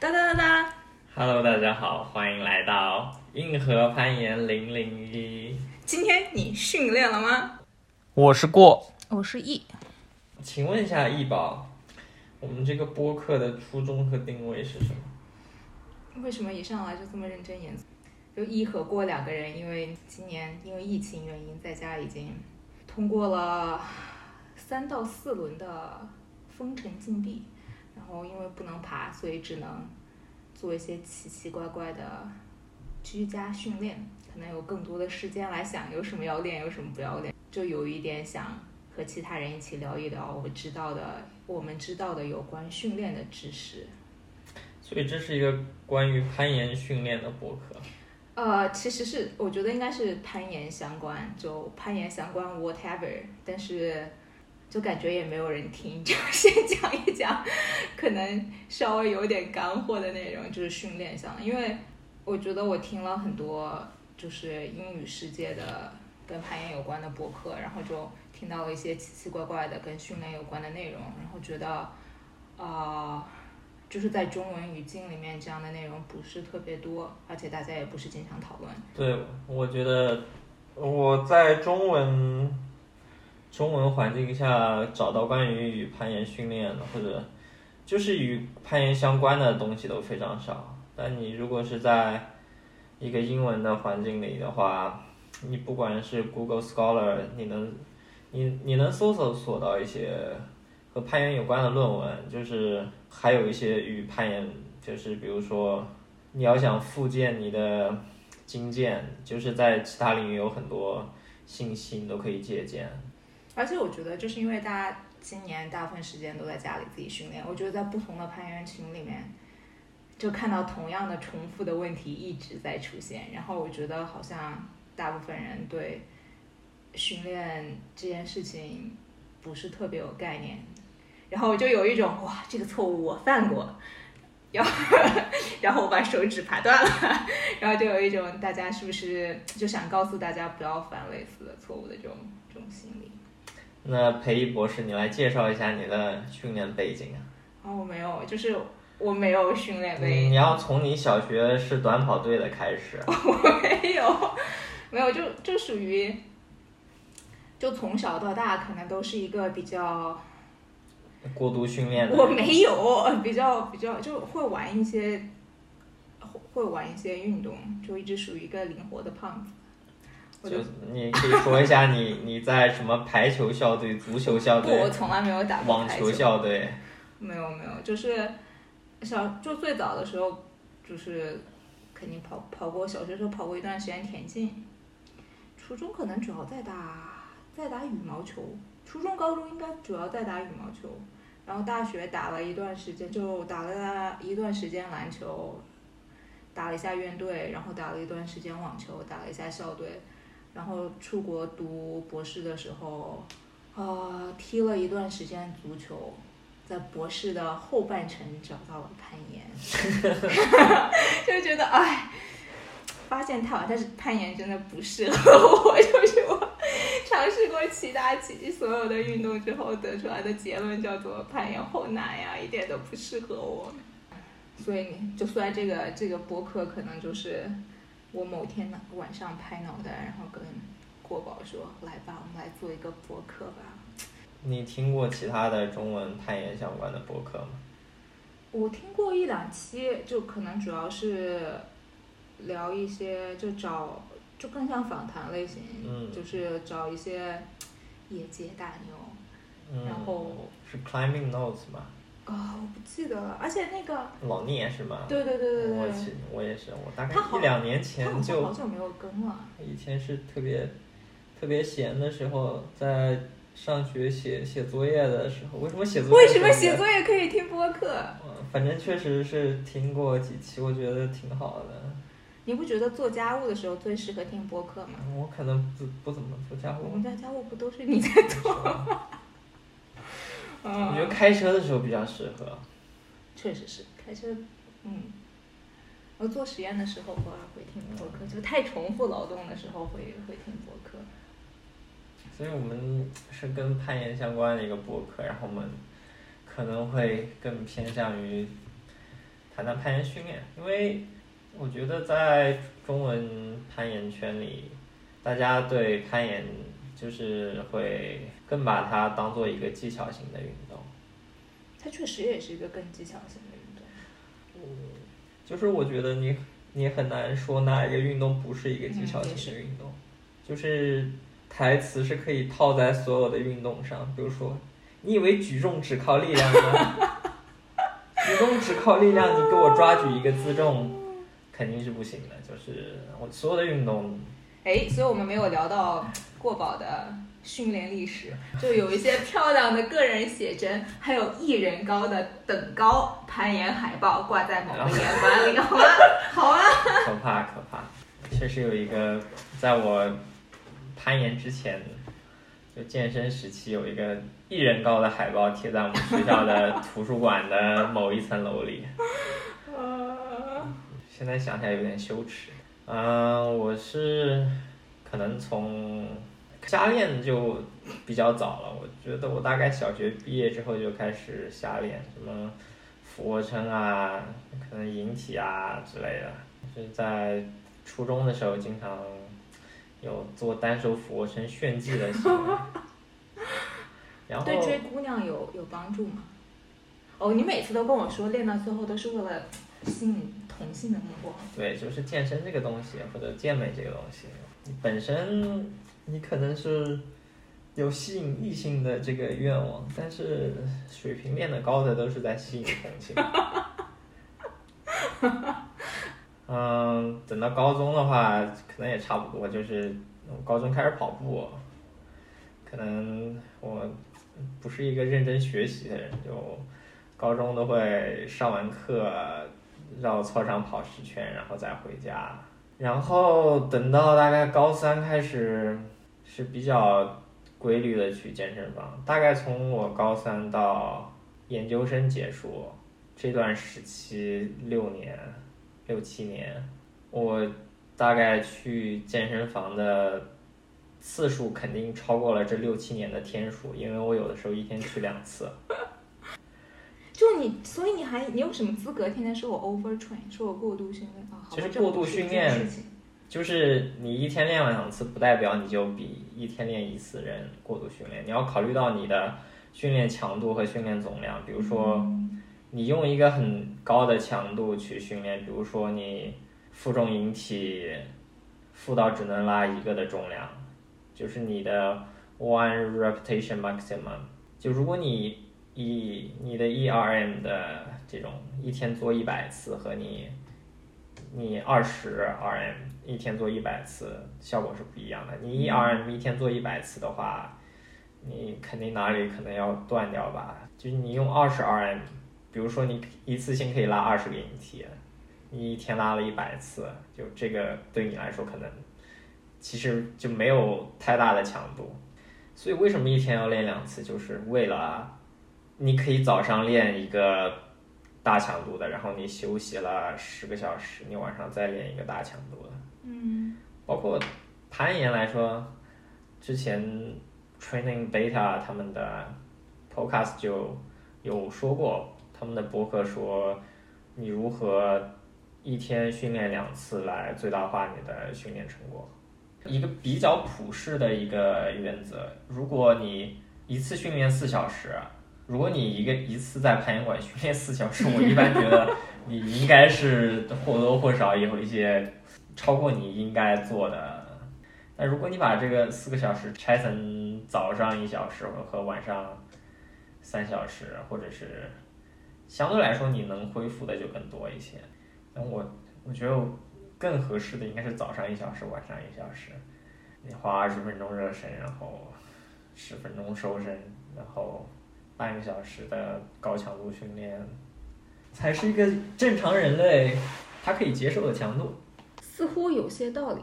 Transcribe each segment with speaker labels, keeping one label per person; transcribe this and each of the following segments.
Speaker 1: 哒哒哒哒。
Speaker 2: Hello，大家好，欢迎来到硬核攀岩零零一。
Speaker 1: 今天你训练了吗？
Speaker 2: 我是过，
Speaker 1: 我是 E。
Speaker 2: 请问一下易宝，我们这个播客的初衷和定位是什么？
Speaker 1: 为什么一上来就这么认真严肃？就 E 和过两个人，因为今年因为疫情原因，在家已经通过了三到四轮的封城禁闭，然后因为不能爬，所以只能做一些奇奇怪怪的居家训练，可能有更多的时间来想有什么要练，有什么不要练，就有一点想和其他人一起聊一聊我知道的，我们知道的有关训练的知识。
Speaker 2: 所以这是一个关于攀岩训练的博客。
Speaker 1: 呃，其实是我觉得应该是攀岩相关，就攀岩相关 whatever，但是就感觉也没有人听，就先讲一讲，可能稍微有点干货的内容，就是训练上，因为我觉得我听了很多就是英语世界的跟攀岩有关的博客，然后就听到了一些奇奇怪怪的跟训练有关的内容，然后觉得啊。就是在中文语境里面，这样的内容不是特别多，而且大家也不是经常讨论。
Speaker 2: 对，我觉得我在中文中文环境下找到关于与攀岩训练的，或者就是与攀岩相关的东西都非常少。但你如果是在一个英文的环境里的话，你不管是 Google Scholar，你能你你能搜索索到一些和攀岩有关的论文，就是还有一些与攀岩，就是比如说你要想复健你的经验，就是在其他领域有很多信息你都可以借鉴。
Speaker 1: 而且我觉得，就是因为大家今年大部分时间都在家里自己训练，我觉得在不同的攀岩群里面，就看到同样的重复的问题一直在出现。然后我觉得好像大部分人对训练这件事情不是特别有概念，然后我就有一种哇，这个错误我犯过。然后，然后我把手指爬断了，然后就有一种大家是不是就想告诉大家不要犯类似的错误的这种这种心理。
Speaker 2: 那裴毅博士，你来介绍一下你的训练背景啊？
Speaker 1: 哦，我没有，就是我没有训练背景，
Speaker 2: 你要从你小学是短跑队的开始。
Speaker 1: 我没有，没有，就就属于，就从小到大可能都是一个比较，
Speaker 2: 过度训练的。
Speaker 1: 我没有，比较比较就会玩一些，会会玩一些运动，就一直属于一个灵活的胖子。我
Speaker 2: 就你可以说一下你 你在什么排球校队、足球校
Speaker 1: 队，我
Speaker 2: 队、
Speaker 1: 从来没有打过
Speaker 2: 网球。校队。
Speaker 1: 没有没有，就是小就最早的时候，就是肯定跑跑过，小学时候跑过一段时间田径，初中可能主要在打在打羽毛球，初中高中应该主要在打羽毛球，然后大学打了一段时间，就打了一段时间篮球，打了一下院队，然后打了一段时间网球，打了一下校队，然后出国读博士的时候，呃，踢了一段时间足球。在博士的后半程找到了攀岩，就觉得哎，发现太晚，但是攀岩真的不适合我，就是我尝试过其他其所有的运动之后得出来的结论叫做攀岩好难呀，一点都不适合我。所以你就算这个这个博客可能就是我某天呢晚上拍脑袋，然后跟国宝说来吧，我们来做一个博客吧。
Speaker 2: 你听过其他的中文攀岩相关的博客吗？
Speaker 1: 我听过一两期，就可能主要是聊一些，就找就更像访谈类型，
Speaker 2: 嗯
Speaker 1: 就是找一些业界大牛。
Speaker 2: 嗯，
Speaker 1: 然后
Speaker 2: 是 Climbing Notes 吗？
Speaker 1: 啊、我不记得了，而且那个，
Speaker 2: 老聂是吗？
Speaker 1: 对对对对对，
Speaker 2: 我去我也是，我大概一两年前就
Speaker 1: 好久没有更了。
Speaker 2: 以前是特别特别闲的时候，在上学写写作业的时候，为什么写作业？
Speaker 1: 为什么写作？业可以听播客？
Speaker 2: 反正确实是听过几期，我觉得挺好的。
Speaker 1: 你不觉得做家务的时候最适合听播客吗？
Speaker 2: 我可能不不怎么做家务
Speaker 1: 我们，家家务不都是你在做？
Speaker 2: 我觉得
Speaker 1: 嗯，
Speaker 2: 开车的时候比较适合。
Speaker 1: 确实是开车，嗯，我做实验的时候偶尔会听播客，就太重复劳动的时候会会听播客。
Speaker 2: 所以我们是跟攀岩相关的一个博客，然后我们可能会更偏向于谈谈攀岩训练，因为我觉得在中文攀岩圈里，大家对攀岩就是会更把它当做一个技巧型的运动。
Speaker 1: 它确实也是一个更技巧型的运动。
Speaker 2: 嗯就是我觉得你你很难说哪一个运动不是一个技巧型的运动，就是台词是可以套在所有的运动上，比如说，你以为举重只靠力量吗？举重只靠力量，你给我抓举一个自重，肯定是不行的。就是我所有的运动，
Speaker 1: 哎，所以我们没有聊到过宝的训练历史，就有一些漂亮的个人写真，还有一人高的等高攀岩海报挂在某个岩馆里，好吗？好啊。
Speaker 2: 可怕可怕，确实有一个，在我攀岩之前，就健身时期有一个一人高的海报贴在我们学校的图书馆的某一层楼里。现在想起来有点羞耻。嗯、我是可能从瞎练就比较早了。我觉得我大概小学毕业之后就开始瞎练，什么俯卧撑啊，可能引体啊之类的。就是在初中的时候，经常有做单手俯卧撑炫技的行为。然后
Speaker 1: 对追姑娘有有帮助吗？哦，你每次都跟我说练到最后都是为了吸引同性的目光。
Speaker 2: 对，就是健身这个东西，或者健美这个东西，你本身你可能是有吸引异性的这个愿望，但是水平练得高的都是在吸引同性。嗯，等到高中的话，可能也差不多，就是我高中开始跑步，可能我不是一个认真学习的人，就高中都会上完课绕操场跑十圈，然后再回家。然后等到大概高三开始是比较规律的去健身房，大概从我高三到研究生结束这段时期六年六七年，我大概去健身房的次数肯定超过了这六七年的天数，因为我有的时候一天去两次。
Speaker 1: 就你，所以你还你有什么资格天天说我 overtrain，说我过度训练啊？
Speaker 2: 其实过度训练就是你一天练两次，不代表你就比一天练一次人过度训练。你要考虑到你的训练强度和训练总量。比如说，你用一个很高的强度去训练，比如说你负重引体负到只能拉一个的重量，就是你的 one repetition maximum。就如果你以你的 ERM 的这种一天做一百次和你你二十 RM 一天做一百次，效果是不一样的。你一 RM 一天做一百次的话，你肯定哪里可能要断掉吧？就是你用二十 RM，比如说你一次性可以拉二十个引体，你一天拉了一百次，就这个对你来说可能其实就没有太大的强度。所以为什么一天要练两次？就是为了你可以早上练一个大强度的，然后你休息了十个小时，你晚上再练一个大强度的。
Speaker 1: 嗯，
Speaker 2: 包括攀岩来说，之前 Training Beta 他们的 Podcast 就有说过，他们的博客说你如何一天训练两次来最大化你的训练成果。一个比较普世的一个原则，如果你一次训练四小时，如果你一个一次在攀岩馆训练四小时，我一般觉得你应该是或多或少有一些超过你应该做的。那如果你把这个四个小时拆成早上一小时和晚上三小时，或者是相对来说你能恢复的就更多一些。那我我觉得更合适的应该是早上一小时，晚上一小时。你花二十分钟热身，然后十分钟收身，然后半个小时的高强度训练，才是一个正常人类他可以接受的强度。
Speaker 1: 似乎有些道理。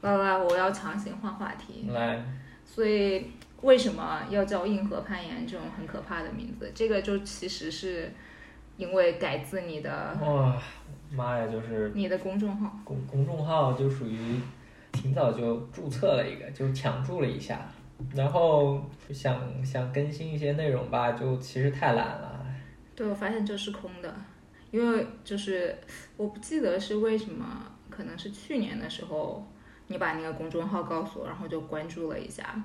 Speaker 1: 来来，我要强行换话题。
Speaker 2: 来，
Speaker 1: 所以为什么要叫硬核攀岩这种很可怕的名字？这个就其实是因为改自你的
Speaker 2: 哇，妈呀，就是
Speaker 1: 你的公众号。
Speaker 2: 公公众号就属于挺早就注册了一个，就抢注了一下，然后想想更新一些内容吧，就其实太懒了。
Speaker 1: 对，我发现这是空的，因为就是我不记得是为什么，可能是去年的时候，你把那个公众号告诉我，然后就关注了一下，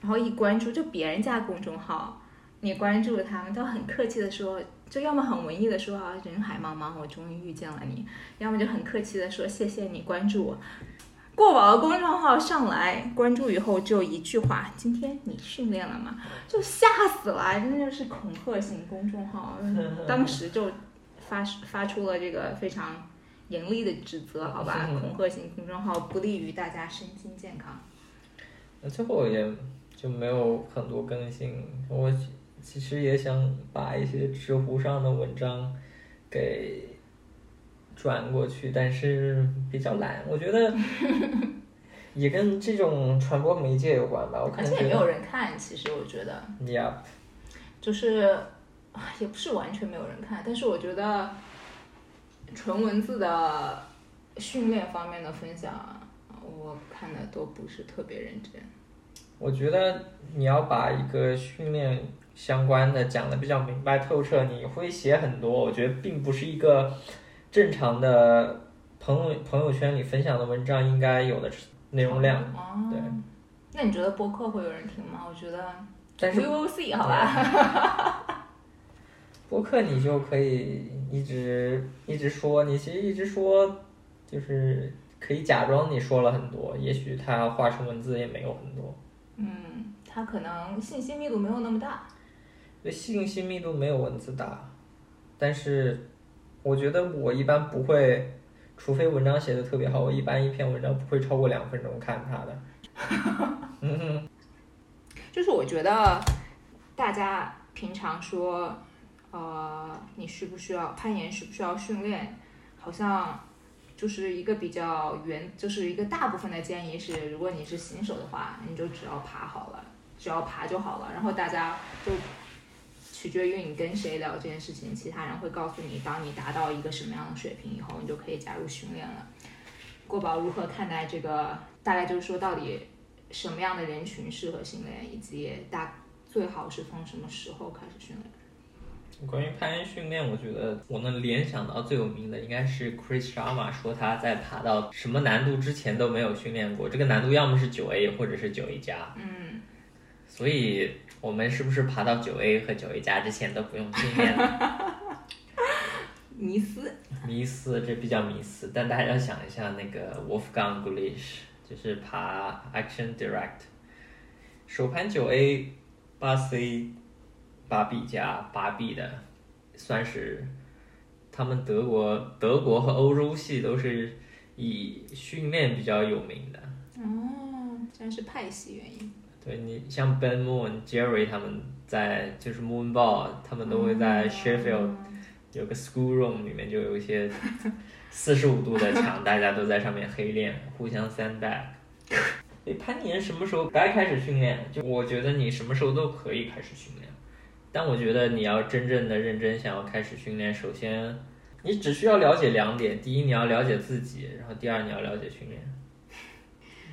Speaker 1: 然后一关注就别人家公众号，你关注他们都很客气的说，就要么很文艺的说啊人海茫茫我终于遇见了你，要么就很客气的说谢谢你关注我。过往的公众号上来关注以后只有一句话：今天你训练了吗？就吓死了，真的就是恐吓型公众号，当时就发发出了这个非常严厉的指责，好吧？恐吓型公众号不利于大家身心健康。
Speaker 2: 那最后也就没有很多更新，我其实也想把一些知乎上的文章给。转过去，但是比较懒，我觉得 也跟这种传播媒介有关吧。我
Speaker 1: 而且也没有人看，其实我觉得。
Speaker 2: Yeah。
Speaker 1: 就是也不是完全没有人看，但是我觉得纯文字的训练方面的分享，我看的都不是特别认真。
Speaker 2: 我觉得你要把一个训练相关的讲的比较明白透彻，你会写很多。我觉得并不是一个。正常的朋友朋友圈里分享的文章应该有的内容量，对。
Speaker 1: 那你觉得播客会有人听吗？我觉得，
Speaker 2: 但是
Speaker 1: see，好吧。
Speaker 2: 播客你就可以一直一直说，你其实一直说，就是可以假装你说了很多，也许它化成文字也没有很多。
Speaker 1: 嗯，它可能信息密度没有那么大。
Speaker 2: 对，信息密度没有文字大，但是。我觉得我一般不会，除非文章写的特别好，我一般一篇文章不会超过两分钟看它的。嗯
Speaker 1: 就是我觉得大家平常说，呃，你需不需要攀岩，需不需要训练，好像就是一个比较原，就是一个大部分的建议是，如果你是新手的话，你就只要爬好了，只要爬就好了。然后大家就。取决于你跟谁聊这件事情，其他人会告诉你，当你达到一个什么样的水平以后，你就可以加入训练了。郭宝如何看待这个？大概就是说，到底什么样的人群适合训练，以及大最好是从什么时候开始训练？
Speaker 2: 关于攀岩训练，我觉得我能联想到最有名的应该是 Chris Sharma 说他在爬到什么难度之前都没有训练过，这个难度要么是九 A 或者是九 A 加。
Speaker 1: 嗯，
Speaker 2: 所以。我们是不是爬到九 A 和九 A 加之前都不用训练了？
Speaker 1: 迷思，
Speaker 2: 迷思，这比较迷思。但大家要想一下，那个 Wolfgang Gulish 就是爬 Action Direct，手盘九 A 八 C 八 B 加八 B 的，算是他们德国德国和欧洲系都是以训练比较有名的。
Speaker 1: 哦，这是派系原因。
Speaker 2: 对你像 Ben Moon、Jerry 他们在就是 Moonball，他们都会在 Sheffield 有个 School Room 里面就有一些 四十五度的墙，大家都在上面黑练，互相 sandbag。诶，攀岩什么时候该开始训练？就我觉得你什么时候都可以开始训练，但我觉得你要真正的认真想要开始训练，首先你只需要了解两点：第一，你要了解自己；然后第二，你要了解训练。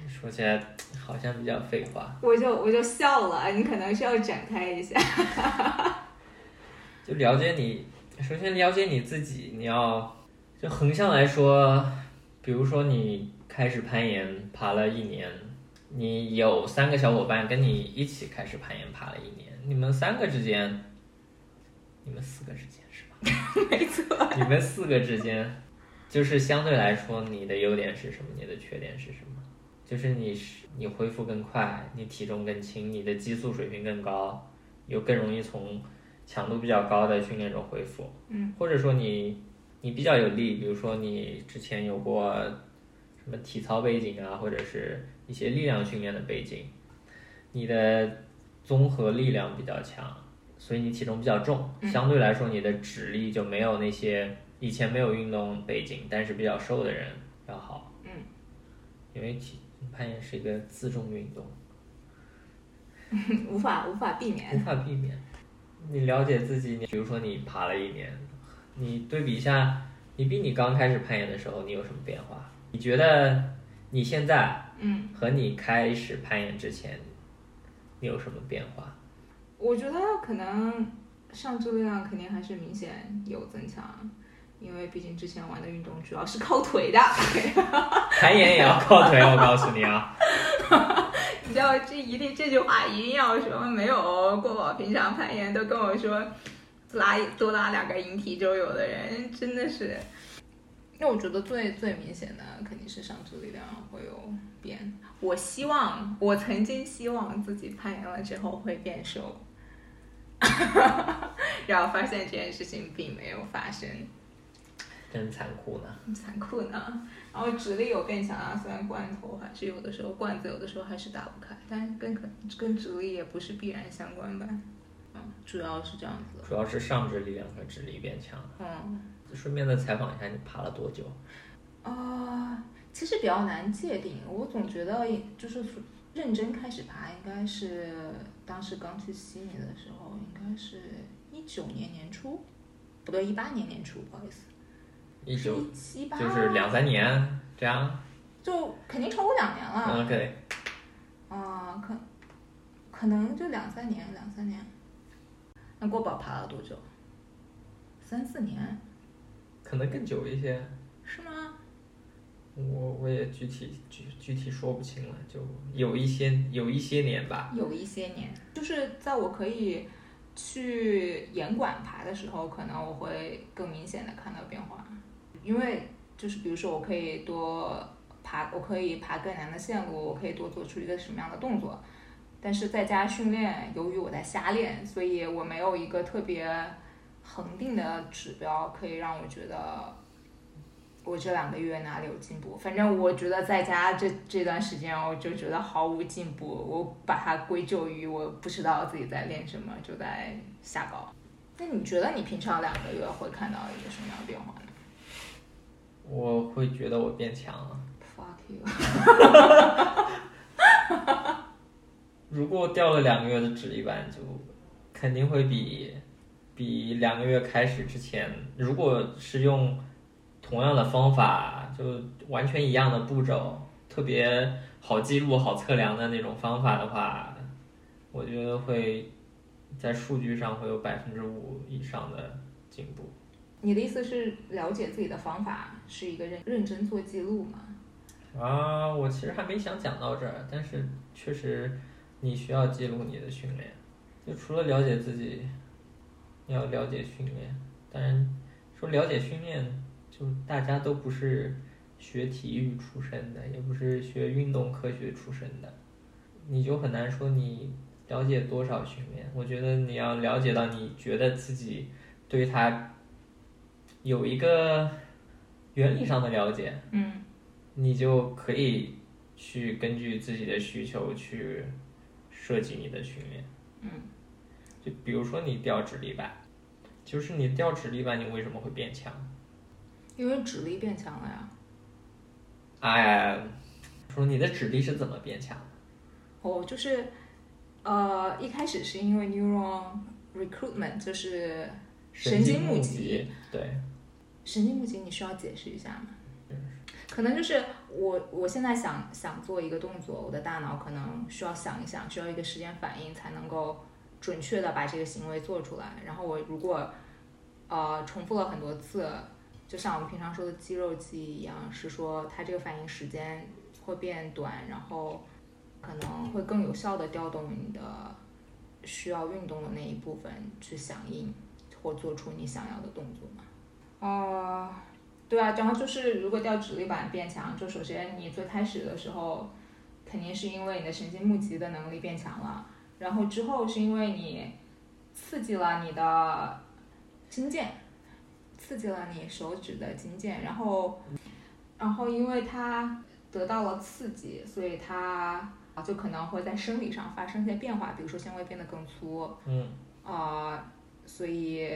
Speaker 2: 说起来好像比较废话，
Speaker 1: 我就我就笑了。你可能需要展开一下，
Speaker 2: 就了解你。首先了解你自己，你要就横向来说，比如说你开始攀岩爬了一年，你有三个小伙伴跟你一起开始攀岩爬了一年，你们三个之间，你们四个之间是
Speaker 1: 吧？没错，
Speaker 2: 你们四个之间，就是相对来说，你的优点是什么？你的缺点是什么？就是你是你恢复更快，你体重更轻，你的激素水平更高，又更容易从强度比较高的训练中恢复。
Speaker 1: 嗯，
Speaker 2: 或者说你你比较有利，比如说你之前有过什么体操背景啊，或者是一些力量训练的背景，你的综合力量比较强，所以你体重比较重，相对来说你的指力就没有那些以前没有运动背景但是比较瘦的人要好。
Speaker 1: 嗯，
Speaker 2: 因为体。攀岩是一个自重运动，
Speaker 1: 无法无法避免，
Speaker 2: 无法避免。你了解自己，你比如说你爬了一年，你对比一下，你比你刚开始攀岩的时候，你有什么变化？你觉得你现在，
Speaker 1: 嗯，
Speaker 2: 和你开始攀岩之前，你有什么变化？
Speaker 1: 我觉得可能上肢力量肯定还是明显有增强，因为毕竟之前玩的运动主要是靠腿的。
Speaker 2: 攀岩也要靠腿，我告诉你啊。
Speaker 1: 你知道这一定这句话一定要说，没有过我平常攀岩都跟我说拉多拉两个引体就有的人，真的是。那我觉得最最明显的肯定是上肢力量会有变。我希望我曾经希望自己攀岩了之后会变瘦，然后发现这件事情并没有发生。
Speaker 2: 真残酷呢，
Speaker 1: 残酷呢。然后直立有变强啊，虽然罐头还是有的时候罐子有的时候还是打不开，但跟可跟直立也不是必然相关吧。嗯，主要是这样子。
Speaker 2: 主要是上肢力量和直立变强。
Speaker 1: 嗯。
Speaker 2: 顺便再采访一下，你爬了多久？
Speaker 1: 啊，其实比较难界定。我总觉得就是认真开始爬，应该是当时刚去悉尼的时候，应该是一九年年初，不对，一八年年初，不好意思。
Speaker 2: 一九
Speaker 1: 七八，
Speaker 2: 就是两三年这样，
Speaker 1: 就肯定超过两年了。
Speaker 2: OK，
Speaker 1: 啊，可可能就两三年，两三年。那国宝爬了多久？三四年。
Speaker 2: 可能更久一些。
Speaker 1: 是吗？
Speaker 2: 我我也具体具具体说不清了，就有一些有一些年吧。
Speaker 1: 有一些年，就是在我可以去严管爬的时候，可能我会更明显的看到变化。因为就是比如说，我可以多爬，我可以爬更难的线路，我可以多做出一个什么样的动作。但是在家训练，由于我在瞎练，所以我没有一个特别恒定的指标，可以让我觉得我这两个月哪里有进步。反正我觉得在家这这段时间，我就觉得毫无进步。我把它归咎于我不知道自己在练什么，就在瞎搞。那你觉得你平常两个月会看到一个什么样的变化呢？
Speaker 2: 我会觉得我变强了。
Speaker 1: Fuck you！
Speaker 2: 如果掉了两个月的指一般，就肯定会比比两个月开始之前，如果是用同样的方法，就完全一样的步骤，特别好记录、好测量的那种方法的话，我觉得会在数据上会有百分之五以上的进步。
Speaker 1: 你的意思是了解自己的方法是一个认认真做记录吗？
Speaker 2: 啊，我其实还没想讲到这儿，但是确实你需要记录你的训练，就除了了解自己，要了解训练。当然，说了解训练，就大家都不是学体育出身的，也不是学运动科学出身的，你就很难说你了解多少训练。我觉得你要了解到你觉得自己对它。有一个原理上的了解，
Speaker 1: 嗯，
Speaker 2: 你就可以去根据自己的需求去设计你的训练，
Speaker 1: 嗯，
Speaker 2: 就比如说你吊直立板，就是你掉指力板，你为什么会变强？
Speaker 1: 因为指力变强了呀。
Speaker 2: 哎，说你的指力是怎么变强？
Speaker 1: 哦，就是呃，一开始是因为 neuron recruitment，就是神经
Speaker 2: 募
Speaker 1: 集，
Speaker 2: 对。
Speaker 1: 神经募集你需要解释一下吗？可能就是我我现在想想做一个动作，我的大脑可能需要想一想，需要一个时间反应才能够准确的把这个行为做出来。然后我如果呃重复了很多次，就像我们平常说的肌肉记忆一样，是说它这个反应时间会变短，然后可能会更有效的调动你的需要运动的那一部分去响应或做出你想要的动作嘛。哦，对啊，然后就是如果掉指力板变强，就首先你最开始的时候，肯定是因为你的神经募集的能力变强了，然后之后是因为你刺激了你的筋腱，刺激了你手指的筋腱，然后，然后因为它得到了刺激，所以它就可能会在生理上发生一些变化，比如说纤维变得更粗，
Speaker 2: 嗯，
Speaker 1: 啊，所以。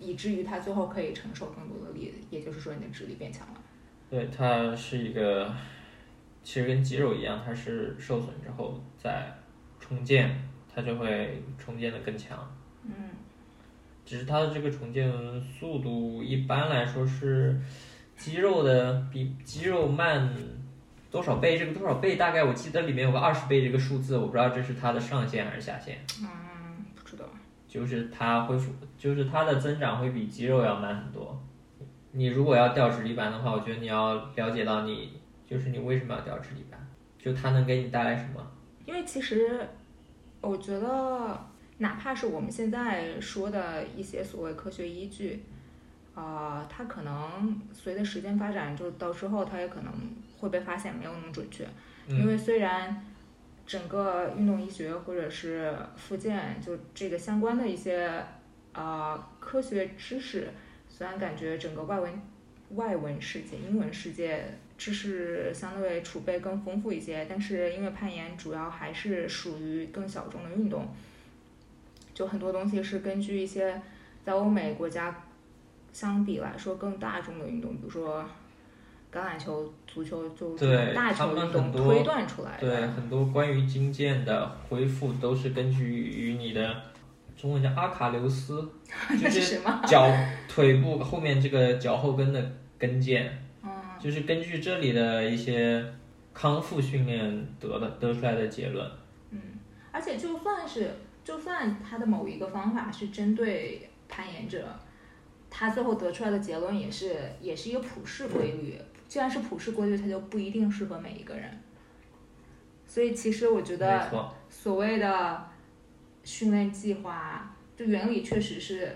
Speaker 1: 以至于它最后可以承受更多的力，也就是说你的指力变强了。
Speaker 2: 对，它是一个，其实跟肌肉一样，它是受损之后再重建，它就会重建的更强。
Speaker 1: 嗯。
Speaker 2: 只是它的这个重建速度一般来说是肌肉的比肌肉慢多少倍？这个多少倍？大概我记得里面有个二十倍这个数字，我不知道这是它的上限还是下限。
Speaker 1: 嗯，不知道。
Speaker 2: 就是它恢复，就是它的增长会比肌肉要慢很多。你如果要掉直立板的话，我觉得你要了解到你就是你为什么要掉直立板，就它能给你带来什么。
Speaker 1: 因为其实我觉得，哪怕是我们现在说的一些所谓科学依据，啊、它可能随着时间发展，就到之后它也可能会被发现没有那么准确。因
Speaker 2: 嗯，
Speaker 1: 为虽然整个运动医学或者是复健，就这个相关的一些呃科学知识，虽然感觉整个外文外文世界、英文世界知识相对储备更丰富一些，但是因为攀岩主要还是属于更小众的运动，就很多东西是根据一些在欧美国家相比来说更大众的运动，比如说橄榄球、足球，就这种大
Speaker 2: 他
Speaker 1: 球运动推断出来的
Speaker 2: 对，
Speaker 1: 的。
Speaker 2: 很多关于筋腱的恢复都是根据于你的中文叫阿卡琉斯，就是是
Speaker 1: 什么？
Speaker 2: 脚腿部后面这个脚后跟的跟腱，
Speaker 1: 嗯，
Speaker 2: 就是根据这里的一些康复训练得的得出来的结论。
Speaker 1: 嗯而且就算是就算他的某一个方法是针对攀岩者，他最后得出来的结论也是也是一个普世规律。既然是普世规律，它就不一定适合每一个人。所以其实我觉
Speaker 2: 没
Speaker 1: 得
Speaker 2: 错，
Speaker 1: 所谓的训练计划，就原理确实是，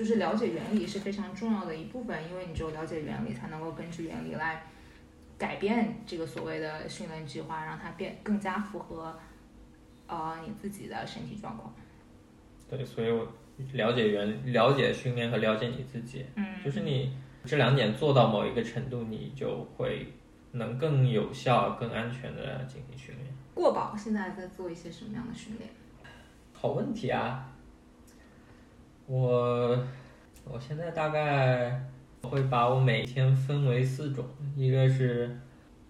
Speaker 1: 就是了解原理是非常重要的一部分，因为你只有了解原理，才能够根据原理来改变这个所谓的训练计划，让它变更加符合呃你自己的身体状况。
Speaker 2: 对，所以我了解原了解训练和了解你自己，
Speaker 1: 嗯，
Speaker 2: 就是你这两点做到某一个程度，你就会能更有效、更安全的进行训练。
Speaker 1: 过宝现在在做一些什么样的训练？
Speaker 2: 好问题啊！我我现在大概会把我每天分为四种，一个是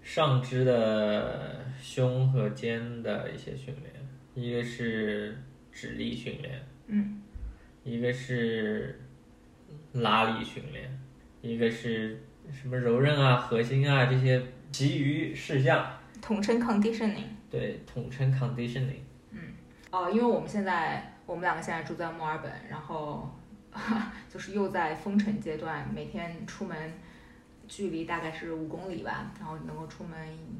Speaker 2: 上肢的胸和肩的一些训练，一个是指力训练，
Speaker 1: 嗯，
Speaker 2: 一个是拉力训练，一个是什么柔韧啊、核心啊这些其余事项，
Speaker 1: 统称 conditioning。
Speaker 2: 对，统称 conditioning 嗯。
Speaker 1: 哦，因为我们现在我们两个现在住在墨尔本，然后 就是又在封城阶段，每天出门距离大概是五公里吧，然后能够出门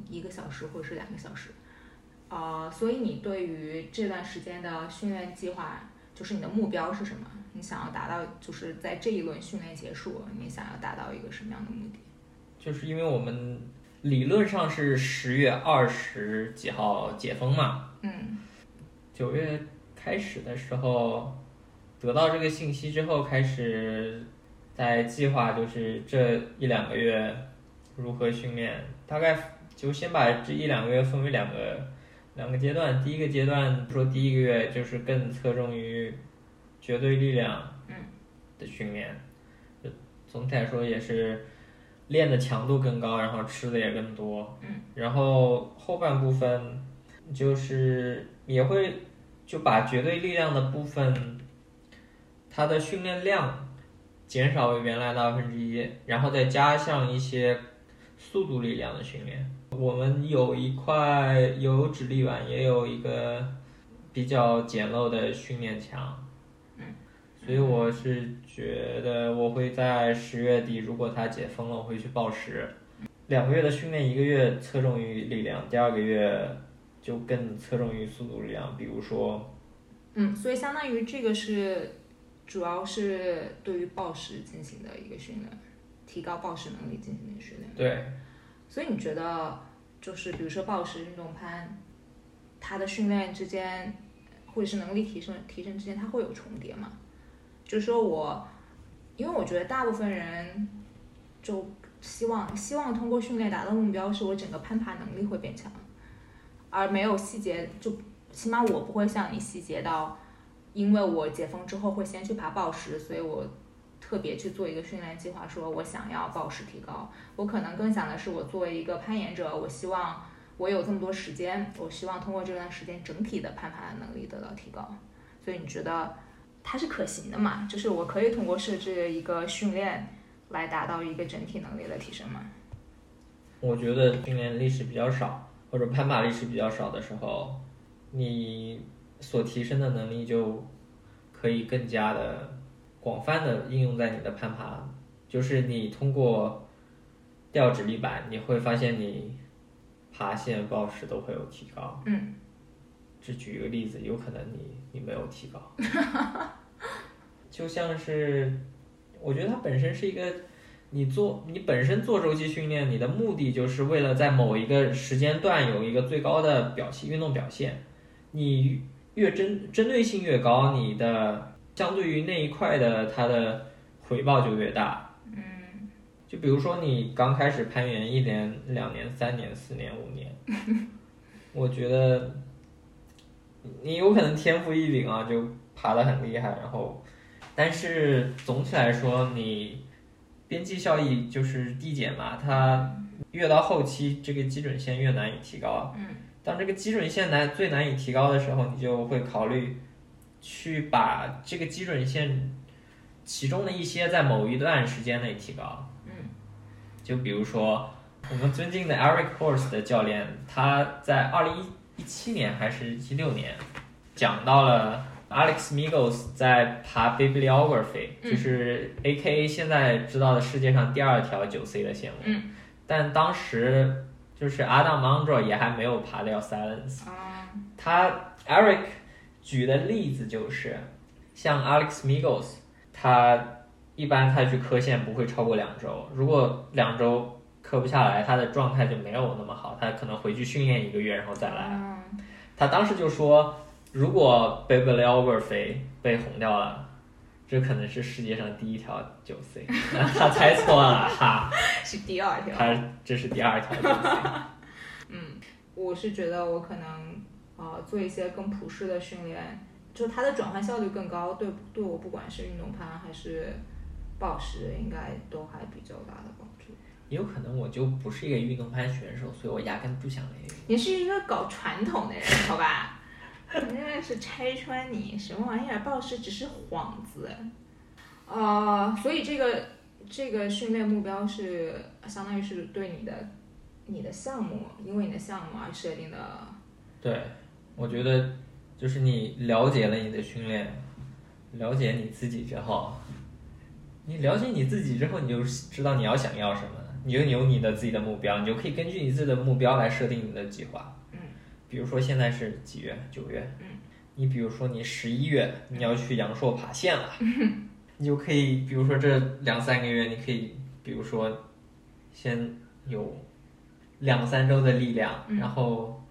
Speaker 1: 一个小时或者是两个小时。呃，所以你对于这段时间的训练计划，就是你的目标是什么？你想要达到，就是在这一轮训练结束，你想要达到一个什么样的目的？
Speaker 2: 就是因为我们理论上是十月二十几号解封嘛，
Speaker 1: 嗯
Speaker 2: 九月开始的时候得到这个信息之后，开始在计划就是这一两个月如何训练，大概就先把这一两个月分为两个两个阶段，第一个阶段说第一个月就是更侧重于绝对力量
Speaker 1: 嗯。
Speaker 2: 的训练，就总体来说也是练的强度更高，然后吃的也更多，
Speaker 1: 嗯，
Speaker 2: 然后后半部分就是也会就把绝对力量的部分，它的训练量减少为原来的二分之一，然后再加上一些速度力量的训练。我们有一块有指力板，也有一个比较简陋的训练墙。所以我是觉得我会在十月底，如果它解封了，我会去报时。两个月的训练，一个月侧重于力量，第二个月就更侧重于速度力量。比如说，
Speaker 1: 嗯，所以相当于这个是主要是对于暴食进行的一个训练，提高暴食能力进行的训练。
Speaker 2: 对，
Speaker 1: 所以你觉得就是比如说暴食运动攀，它的训练之间或者是能力提升提升之间，它会有重叠吗？就是说我，因为我觉得大部分人就希望希望通过训练达到目标，是我整个攀爬能力会变强，而没有细节，就起码我不会像你细节到，因为我解封之后会先去爬暴食，所以我特别去做一个训练计划，说我想要暴食提高。我可能更想的是，我作为一个攀岩者，我希望我有这么多时间，我希望通过这段时间整体的攀爬能力得到提高。所以你觉得它是可行的嘛？就是我可以通过设置一个训练来达到一个整体能力的提升吗？
Speaker 2: 我觉得训练历史比较少，或者攀爬历史比较少的时候，你所提升的能力就可以更加的广泛的应用在你的攀爬就是你通过吊直立板，你会发现你爬线、抱石都会有提高。
Speaker 1: 嗯，
Speaker 2: 只举一个例子，有可能你你没有提高，就像是我觉得它本身是一个。你做你本身做周期训练，你的目的就是为了在某一个时间段有一个最高的表现运动表现。你越针针对性越高，你的相对于那一块的它的回报就越大。
Speaker 1: 嗯，
Speaker 2: 就比如说你刚开始攀岩一年、两年、三年、四年、五年，我觉得你有可能天赋异禀啊，就爬得很厉害，然后，但是总体来说你。边际效益就是递减嘛，它越到后期，这个基准线越难以提高。
Speaker 1: 嗯，
Speaker 2: 当这个基准线难最难以提高的时候，你就会考虑去把这个基准线其中的一些在某一段时间内提高。
Speaker 1: 嗯，
Speaker 2: 就比如说我们尊敬的 Eric Horse 的教练，他在二零一七年还是一六年讲到了。Alex Migos 在爬 Bibliography，就是 A.K.A 现在知道的世界上第二条九 C 的线路。
Speaker 1: 嗯。
Speaker 2: 但当时就是 Adam Mondro 也还没有爬掉 Silence。
Speaker 1: 啊。
Speaker 2: 他 Eric 举的例子就是，像 Alex Migos，他一般他去磕线不会超过两周，如果两周磕不下来，他的状态就没有那么好，他可能回去训练一个月然后再来。他当时就说。如果 Bibliography 被红掉了，这可能是世界上第一条九 C，他猜错了哈，
Speaker 1: 是第二条，
Speaker 2: 他这是第二条九 C。
Speaker 1: 嗯，我是觉得我可能啊做一些更普适的训练，就它的转换效率更高，对对我不管是运动攀还是暴食，应该都还比较大的帮助。
Speaker 2: 也有可能我就不是一个运动攀选手，所以我压根不想练。
Speaker 1: 你是一个搞传统的人，好吧？真的是拆穿你，什么玩意儿？暴食只是幌子，啊，所以这个这个训练目标是相当于是对你的你的项目，因为你的项目而设定的。
Speaker 2: 对，我觉得就是你了解了你的训练，了解你自己之后，你了解你自己之后，你就知道你要想要什么，你就有你的自己的目标，你就可以根据你自己的目标来设定你的计划。比如说现在是几月？九月。
Speaker 1: 嗯。
Speaker 2: 你比如说你十一月你要去阳朔爬线了，你就可以，比如说这两三个月，你可以，比如说，先有两三周的力量，然后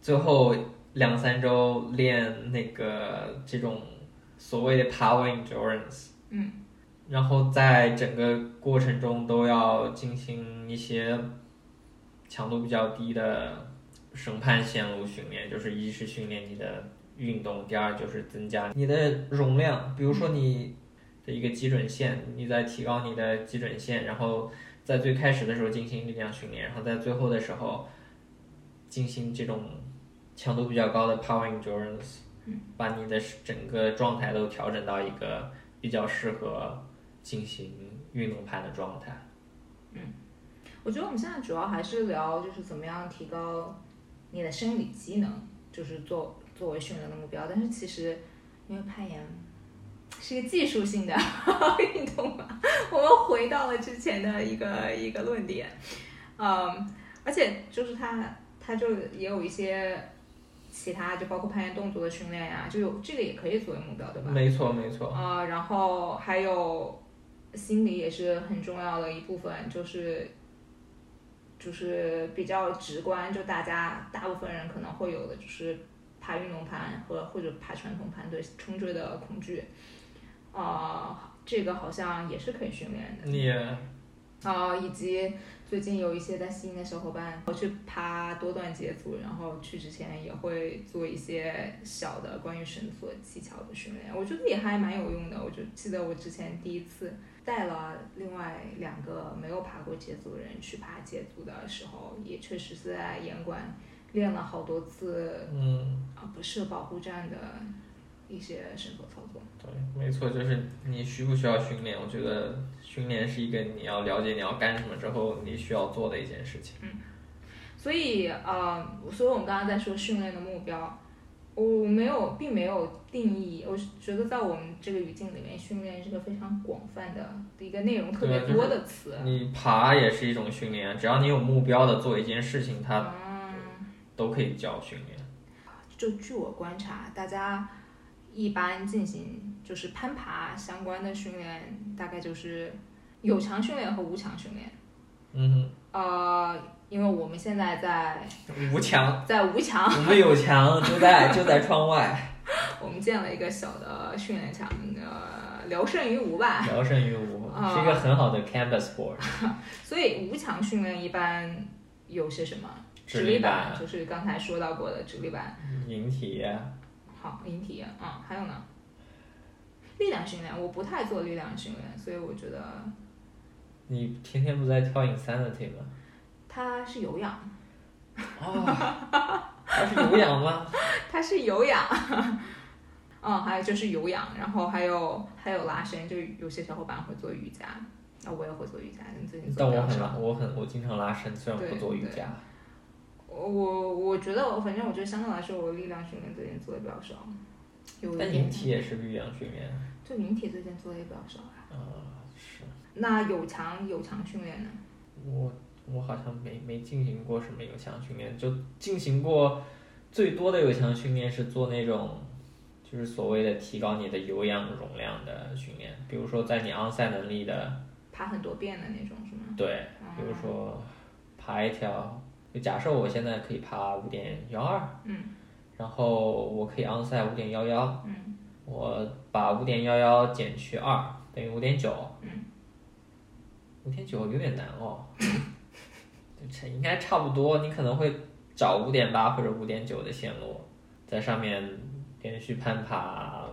Speaker 2: 最后两三周练那个这种所谓的 power endurance。
Speaker 1: 嗯。
Speaker 2: 然后在整个过程中都要进行一些强度比较低的。审判线路训练就是一是训练你的运动，第二就是增加你的容量。比如说你的一个基准线，你在提高你的基准线，然后在最开始的时候进行力量训练，然后在最后的时候进行这种强度比较高的 power endurance，把你的整个状态都调整到一个比较适合进行运动攀的状态。
Speaker 1: 嗯，我觉得我们现在主要还是聊就是怎么样提高。你的生理机能就是作作为训练的目标，但是其实因为攀岩是一个技术性的 运动嘛，我们回到了之前的一个一个论点，嗯，而且就是它它就也有一些其他，就包括攀岩动作的训练呀，就有这个也可以作为目标，对吧？
Speaker 2: 没错没错。
Speaker 1: 啊，然后还有心理也是很重要的一部分，就是。就是比较直观，就大家大部分人可能会有的，就是爬运动盘和或者爬传统盘对冲坠的恐惧，啊，这个好像也是可以训练的。
Speaker 2: 你
Speaker 1: 啊，以及最近有一些在西营的小伙伴，我去爬多段节组，然后去之前也会做一些小的关于绳索技巧的训练，我觉得也还蛮有用的。我就记得我之前第一次。带了另外两个没有爬过捷足的人去爬捷足的时候，也确实是在严管练了好多次，
Speaker 2: 嗯，
Speaker 1: 啊，不设保护站的一些绳索操作。
Speaker 2: 对，没错，就是你需不需要训练？我觉得训练是一个你要了解你要干什么之后你需要做的一件事情。
Speaker 1: 嗯，所以呃，所以我们刚刚在说训练的目标。我没有，并没有定义。我是觉得在我们这个语境里面，训练是个非常广泛的一个内容特别多的词。
Speaker 2: 你爬也是一种训练，只要你有目标的做一件事情，它
Speaker 1: 嗯，
Speaker 2: 都可以叫训练。
Speaker 1: 就据我观察，大家一般进行就是攀爬相关的训练，大概就是有强训练和无强训练。
Speaker 2: 嗯哼
Speaker 1: 呃，因为我们现在在，
Speaker 2: 无墙，
Speaker 1: 在无墙，
Speaker 2: 我们有墙，就在就在窗外，
Speaker 1: 我们建了一个小的训练场，呃，聊胜于无吧。
Speaker 2: 聊胜于无，
Speaker 1: 啊
Speaker 2: 是一个很好的 canvas board。
Speaker 1: 所以无墙训练一般有些什么？
Speaker 2: 直
Speaker 1: 立
Speaker 2: 立板
Speaker 1: 就是刚才说到过的直立板。
Speaker 2: 引体，
Speaker 1: 好，引体，嗯，还有呢？力量训练，我不太做力量训练，所以我觉得
Speaker 2: 你天天不在跳 insanity 吗？
Speaker 1: 它是有氧，
Speaker 2: 哦，它是有氧吗？
Speaker 1: 它是有氧。嗯，还有就是有氧，然后还有还有拉伸，就有些小伙伴会做瑜伽，那，我也会做瑜伽，但最近
Speaker 2: 但。我很拉，我很我经常拉伸，虽然不
Speaker 1: 对对
Speaker 2: 做瑜伽。
Speaker 1: 我我我觉得我反正我觉得相对来说，我力量训练最近做的比较少，有一
Speaker 2: 但
Speaker 1: 点
Speaker 2: 引体也是力量训练。
Speaker 1: 对引体最近做的也比较少啊。
Speaker 2: 啊，是
Speaker 1: 那有强有强训练呢？
Speaker 2: 我我好像没没进行过什么有氧训练，就进行过最多的有氧训练是做那种。就是所谓的提高你的有氧容量的训练，比如说在你昂赛能力的
Speaker 1: 爬很多遍的那种是吗？
Speaker 2: 对，比如说爬一条，就假设我现在可以爬五点幺二，
Speaker 1: 嗯，
Speaker 2: 然后我可以昂赛五点幺幺，
Speaker 1: 嗯，
Speaker 2: 我把五点幺幺减去二等于五点九，
Speaker 1: 嗯，
Speaker 2: 五点九有点难哦，这应该差不多，你可能会找五点八或者五点九的线路，在上面连续攀爬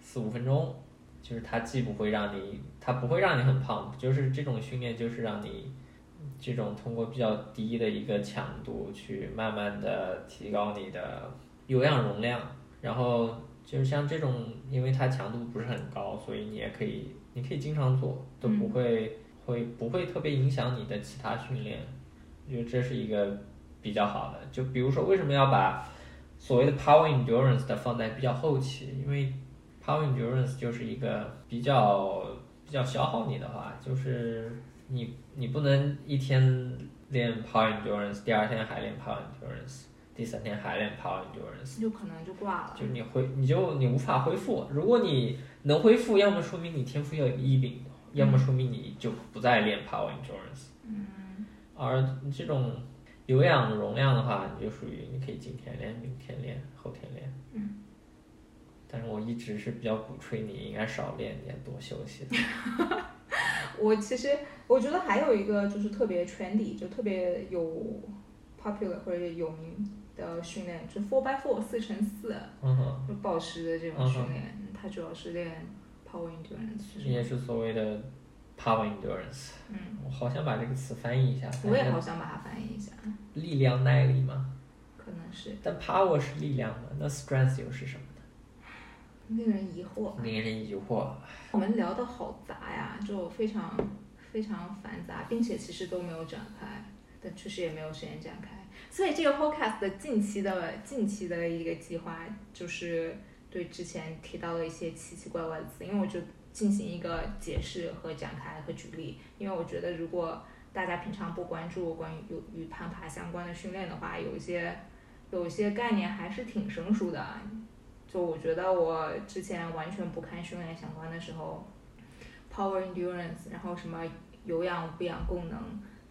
Speaker 2: 四五分钟，就是它既不会让你，它不会让你很胖，就是这种训练就是让你这种通过比较低的一个强度去慢慢的提高你的有氧容量，然后就是像这种，因为它强度不是很高，所以你也可以，你可以经常做，都不会、会不会特别影响你的其他训练，我觉得这是一个比较好的。就比如说为什么要把所谓的 power endurance 的放在比较后期，因为 power endurance 就是一个比较比较消耗你的话，就是你你不能一天练 power endurance，第二天还练 power endurance，第三天还练 power endurance，
Speaker 1: 就可能就挂了。
Speaker 2: 就你恢你就你无法恢复。如果你能恢复，要么说明你天赋要有异禀，要么说明你就不再练 power endurance。嗯。而这种有氧容量的话，你就属于你可以今天练、明天练、后天练。
Speaker 1: 嗯。
Speaker 2: 但是我一直是比较鼓吹你应该少练点，多休息的。
Speaker 1: 我其实我觉得还有一个就是特别 trendy，就特别有 popular 或者有名的训练，就是 four by four 四乘四，
Speaker 2: 嗯哼，
Speaker 1: 就暴食的这种训练，它主要是练 power endurance
Speaker 2: 也是所谓的 power endurance。
Speaker 1: 嗯，
Speaker 2: 我好想把这个词翻译一下。
Speaker 1: 我也好想把它翻译一下，
Speaker 2: 力量耐力嘛，
Speaker 1: 可能是
Speaker 2: 但 power 是力量嘛，那 strength 又是什么呢？
Speaker 1: 令人疑惑。
Speaker 2: 令人疑惑。
Speaker 1: 我们聊的好杂呀，就非常非常繁杂，并且其实都没有展开，但确实也没有时间展开。所以这个 podcast 的近期的近期的一个计划就是对之前提到的一些奇奇怪怪的词，因为我就进行一个解释和展开和举例，因为我觉得如果大家平常不关注关于有与攀爬相关的训练的话，有一些有一些概念还是挺生疏的。就我觉得我之前完全不看训练相关的时候，power endurance，然后什么有氧无氧功能，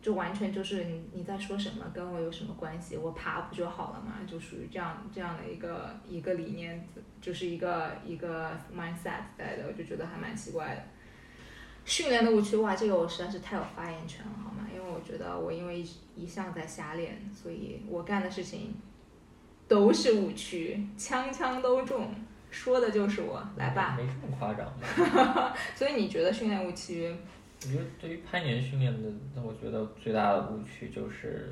Speaker 1: 就完全就是你你在说什么，跟我有什么关系？我爬不就好了嘛？就属于这样这样的一个一个理念，就是一个一个 mindset 在的，我就觉得还蛮奇怪的。训练的误区，哇，这个我实在是太有发言权了，好吗？因为我觉得我因为一一向在瞎练，所以我干的事情都是误区，枪枪都中，说的就是我，来吧。
Speaker 2: 没这么夸张吧？
Speaker 1: 所以你觉得训练误区？
Speaker 2: 我觉得对于攀岩训练的，那我觉得最大的误区就是，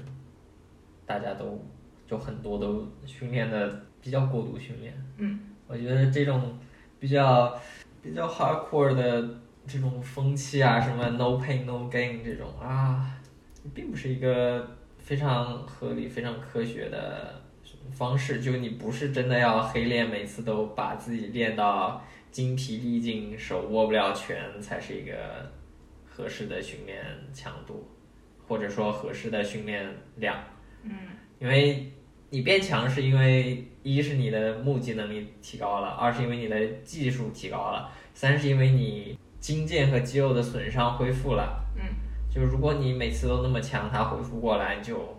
Speaker 2: 大家都就很多都训练的比较过度训练。
Speaker 1: 嗯，
Speaker 2: 我觉得这种比较比较 hardcore 的这种风气啊，什么 no pain no gain 这种啊，并不是一个非常合理、非常科学的方式，就你不是真的要黑练，每次都把自己练到精疲力尽，手握不了拳，才是一个合适的训练强度，或者说合适的训练量。
Speaker 1: 嗯，
Speaker 2: 因为你变强是因为一是你的目击能力提高了，二是因为你的技术提高了，三是因为你筋腱和肌肉的损伤恢复了。
Speaker 1: 嗯，
Speaker 2: 就如果你每次都那么强，它恢复过来就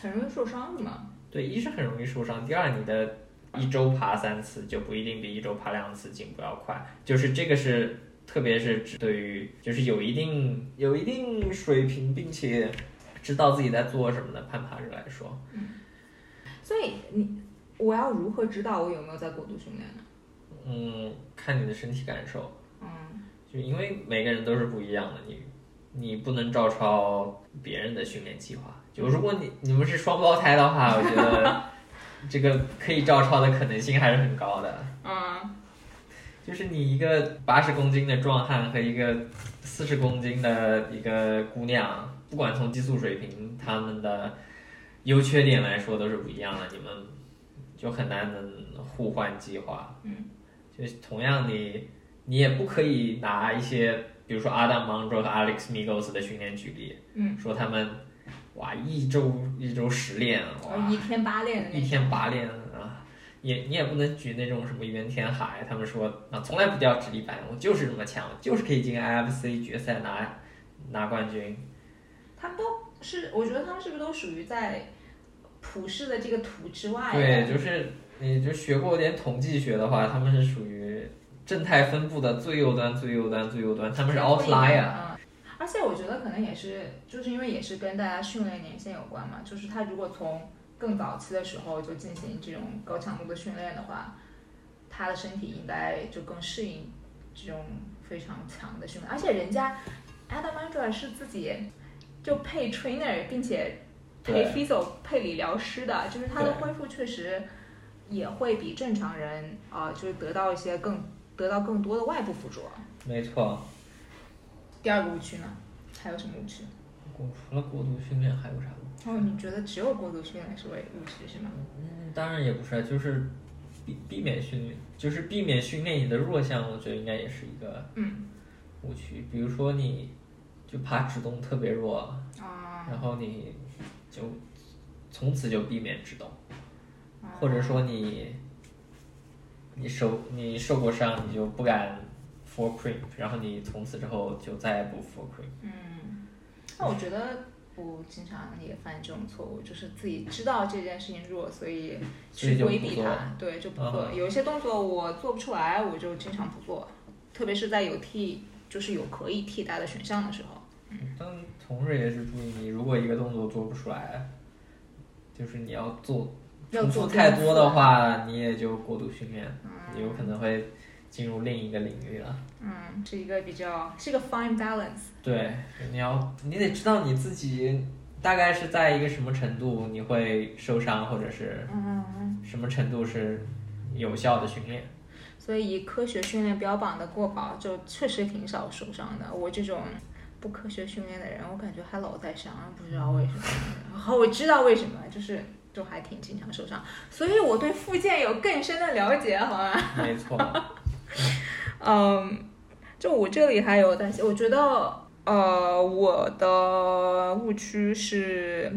Speaker 1: 很容易受伤是吗？
Speaker 2: 对，一是很容易受伤，第二你的一周爬三次就不一定比一周爬两次进步要快，就是这个是特别是指对于就是有一定有一定水平并且知道自己在做什么的攀爬者来说，嗯
Speaker 1: 所以你我要如何知道我有没有在过度训练呢？
Speaker 2: 嗯，看你的身体感受，
Speaker 1: 嗯
Speaker 2: 就因为每个人都是不一样的，你你不能照抄别人的训练计划。就如果你你们是双胞胎的话，我觉得 这个可以照抄的可能性还是很高的。
Speaker 1: 嗯
Speaker 2: 就是你一个八十公斤的壮汉和一个四十公斤的一个姑娘，不管从激素水平，他们的优缺点来说都是不一样的，你们就很难能互换计划。
Speaker 1: 嗯，
Speaker 2: 就是同样你你也不可以拿一些，比如说 Adam Monroe 和 Alex Migos 的训练举例，
Speaker 1: 嗯，
Speaker 2: 说他们哇一周一周十练，哇
Speaker 1: 一天八练
Speaker 2: 一天八练啊，也你也不能举那种什么袁天海，他们说啊从来不掉直立板，我就是这么强，我就是可以进 IFC 决赛拿拿冠军。
Speaker 1: 他们都是，我觉得他们是不是都属于在普世的这个图之外？
Speaker 2: 对，就是你就学过点统计学的话，他们是属于正态分布的最右端、最右端、最右端，他们是 outlier。
Speaker 1: 嗯而且我觉得可能也是，就是因为也是跟大家训练年限有关嘛。就是他如果从更早期的时候就进行这种高强度的训练的话，他的身体应该就更适应这种非常强的训练。而且人家 Adam Andra 是自己就配 trainer，并且配
Speaker 2: 对
Speaker 1: physio 配理疗师的，就是他的恢复确实也会比正常人啊、就是得到一些更得到更多的外部辅助。
Speaker 2: 没错，
Speaker 1: 第二个误区呢？还有什么误区？
Speaker 2: 过除了过度训练还有啥？
Speaker 1: 哦，你觉得只有过度训练是为误区是吗？
Speaker 2: 嗯，当然也不是，就是避避免训练，就是避免训练你的弱项，我觉得应该也是一个
Speaker 1: 嗯
Speaker 2: 误区。比如说你就爬直动特别弱，
Speaker 1: 啊，
Speaker 2: 然后你就从此就避免直动，
Speaker 1: 啊
Speaker 2: 或者说你你受你受过伤，你就不敢 for creep，然后你从此之后就再也不 for creep。
Speaker 1: 嗯，那我觉得我经常也犯这种错误，就是自己知道这件事情弱，所以去规避它，对，就不做。有一些动作我做不出来，我就经常不做，特别是在有替就是有可以替代的选项的时候。
Speaker 2: 嗯但同时也是注意，你如果一个动作做不出来，就是你要做
Speaker 1: 要
Speaker 2: 重复
Speaker 1: 做
Speaker 2: 太多的话，你也就过度训练，
Speaker 1: 嗯
Speaker 2: 你有可能会进入另一个领域了。
Speaker 1: 嗯，是一个比较是一个 fine balance。
Speaker 2: 对，你要你得知道你自己大概是在一个什么程度你会受伤，或者是
Speaker 1: 嗯，
Speaker 2: 什么程度是有效的训练。
Speaker 1: 所以以科学训练标榜的过保，就确实挺少受伤的。我这种不科学训练的人，我感觉还老在伤，不知道为什么。然后我知道为什么，就是就还挺经常受伤，所以我对复健有更深的了解，好吗？
Speaker 2: 没错，
Speaker 1: 嗯，就我这里还有担心，我觉得呃，我的误区是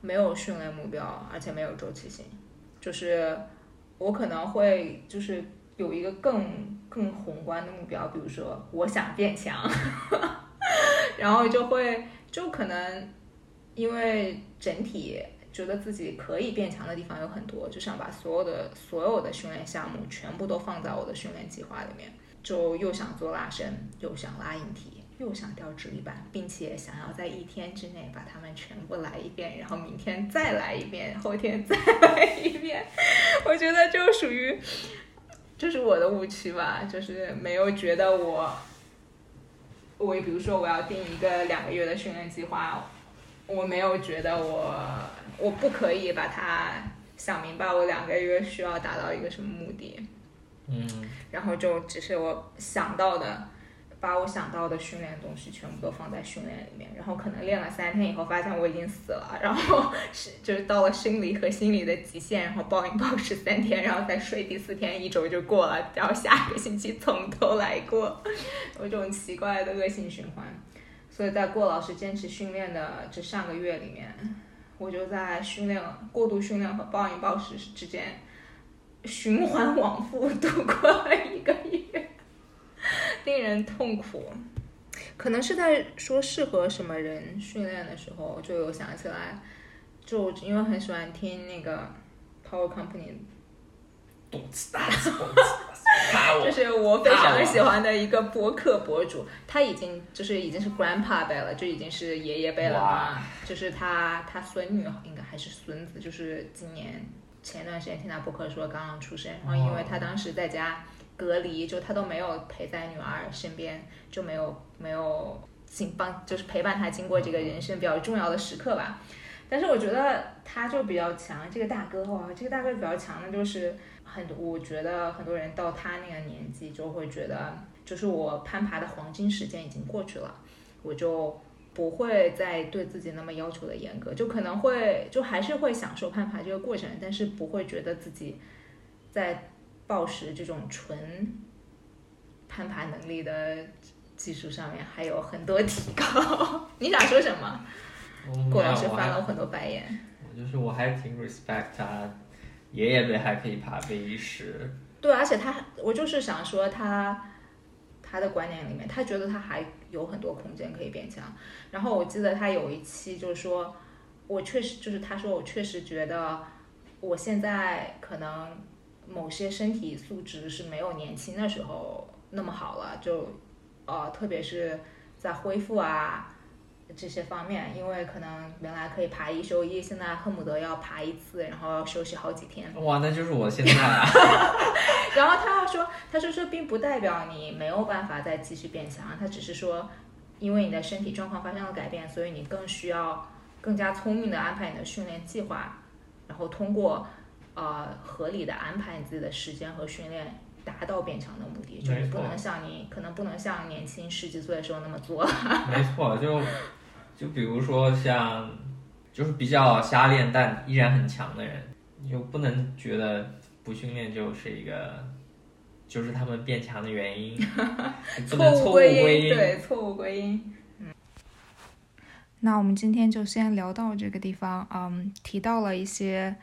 Speaker 1: 没有训练目标，而且没有周期性，就是我可能会就是有一个更更宏观的目标，比如说我想变强，然后就会就可能因为整体。觉得自己可以变强的地方有很多，就想把所有的所有的训练项目全部都放在我的训练计划里面。就又想做拉伸，又想拉引体，又想吊直立板，并且想要在一天之内把它们全部来一遍，然后明天再来一遍，后天再来一遍。我觉得就属于，这是我的误区吧，就是没有觉得我，我比如说我要定一个两个月的训练计划，我没有觉得我我不可以把它想明白，我两个月需要达到一个什么目的。
Speaker 2: 嗯，
Speaker 1: 然后就只是我想到的，把我想到的训练东西全部都放在训练里面，然后可能练了三天以后发现我已经死了，然后是就是到了生理和心理的极限，然后暴饮暴食三天，然后再睡第四天，一周就过了，然后下一个星期从头来过，有这种奇怪的恶性循环。所以在郭老师坚持训练的这上个月里面，我就在训练、过度训练和暴饮暴食之间循环往复 度过了一个月。令人痛苦，可能是在说适合什么人训练的时候，就有想起来，就因为很喜欢听那个 Power Company，
Speaker 2: 动次打次，动次打次，
Speaker 1: 就是我非常喜欢的一个播客博主，他已经就是已经是 grandpa 辈了，就已经是爷爷辈了嘛，就是他他孙女应该还是孙子，就是今年前段时间听他播客说刚刚出生，然后因为他当时在家隔离，就他都没有陪在女儿身边，就没有没有经帮就是陪伴他经过这个人生比较重要的时刻吧。但是我觉得他就比较强，这个大哥哇，这个大哥比较强的就是很多，我觉得很多人到他那个年纪就会觉得，就是我攀爬的黄金时间已经过去了，我就不会再对自己那么要求的严格，就可能会就还是会享受攀爬这个过程，但是不会觉得自己在暴食这种纯攀爬能力的技术上面还有很多提高。你想说什么？
Speaker 2: 我
Speaker 1: 郭老师翻了我很多白眼。
Speaker 2: 我就是我还挺 respect 他爷爷辈还可以爬背一十，
Speaker 1: 对，而且他，我就是想说他，他的观念里面，他觉得他还有很多空间可以变强。然后我记得他有一期就是说，我确实就是他说我确实觉得我现在可能某些身体素质是没有年轻的时候那么好了，就呃，特别是在恢复啊。这些方面，因为可能原来可以爬一休一，现在恨不得要爬一次，然后要休息好几天。
Speaker 2: 哇，那就是我现在啊，
Speaker 1: 然后他要说，他说这并不代表你没有办法再继续变强，他只是说，因为你的身体状况发生了改变，所以你更需要更加聪明的安排你的训练计划，然后通过呃合理的安排你自己的时间和训练，达到变强的目的。就
Speaker 2: 没错
Speaker 1: 不能像你可能不能像年轻十几岁的时候那么做。
Speaker 2: 没错，就就比如说像就是比较瞎练但依然很强的人，你就不能觉得不训练就是一个就是他们变强的原因，你不能错误
Speaker 1: 归
Speaker 2: 归因。
Speaker 1: 对，错误归因。嗯，那我们今天就先聊到这个地方。嗯，提到了一些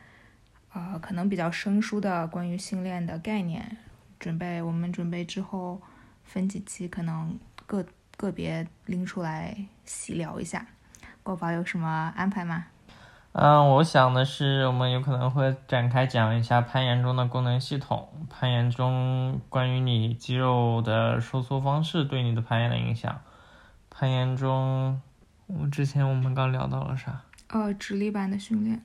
Speaker 1: 呃可能比较生疏的关于训练的概念，准备我们准备之后分几期，可能个个别拎出来细聊一下。国宝有什么安排吗？
Speaker 2: 嗯，我想的是，我们有可能会展开讲一下攀岩中的功能系统，攀岩中关于你肌肉的收缩方式对你的攀岩的影响。攀岩中，我之前我们刚聊到了啥？
Speaker 1: 呃，直立板的训练，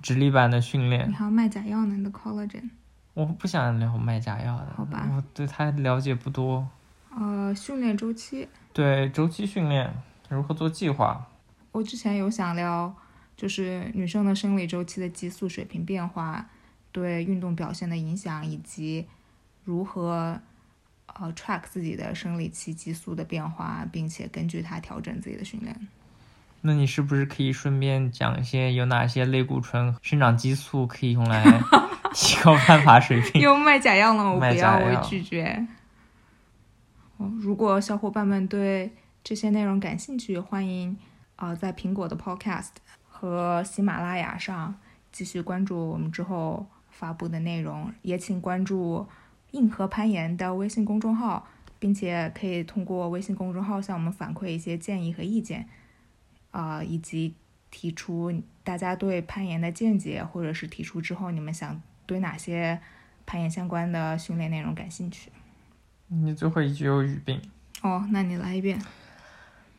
Speaker 2: 直立板的训练
Speaker 1: 你。还要卖假药呢，你的 collagen。
Speaker 2: 我不想聊卖假药的，
Speaker 1: 好吧
Speaker 2: 我对它了解不多。
Speaker 1: 呃，训练周期，
Speaker 2: 对周期训练如何做计划？
Speaker 1: 我之前有想聊，就是女生的生理周期的激素水平变化对运动表现的影响，以及如何呃 track 自己的生理期激素的变化，并且根据它调整自己的训练。
Speaker 2: 那你是不是可以顺便讲一些有哪些类固醇、生长激素可以用来 提高 攀爬水平？
Speaker 1: 又卖假药了，我不要，我拒绝。如果小伙伴们对这些内容感兴趣，欢迎呃在苹果的 Podcast 和喜马拉雅上继续关注我们之后发布的内容，也请关注硬核攀岩的微信公众号，并且可以通过微信公众号向我们反馈一些建议和意见，啊、以及提出大家对攀岩的见解，或者是提出之后你们想对哪些攀岩相关的训练内容感兴趣。
Speaker 2: 你最后一句有语病，
Speaker 1: 哦，那你来一遍。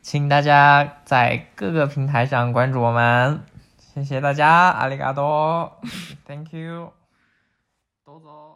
Speaker 2: 请大家在各个平台上关注我们，谢谢大家，阿里嘎多，Thank you，多走。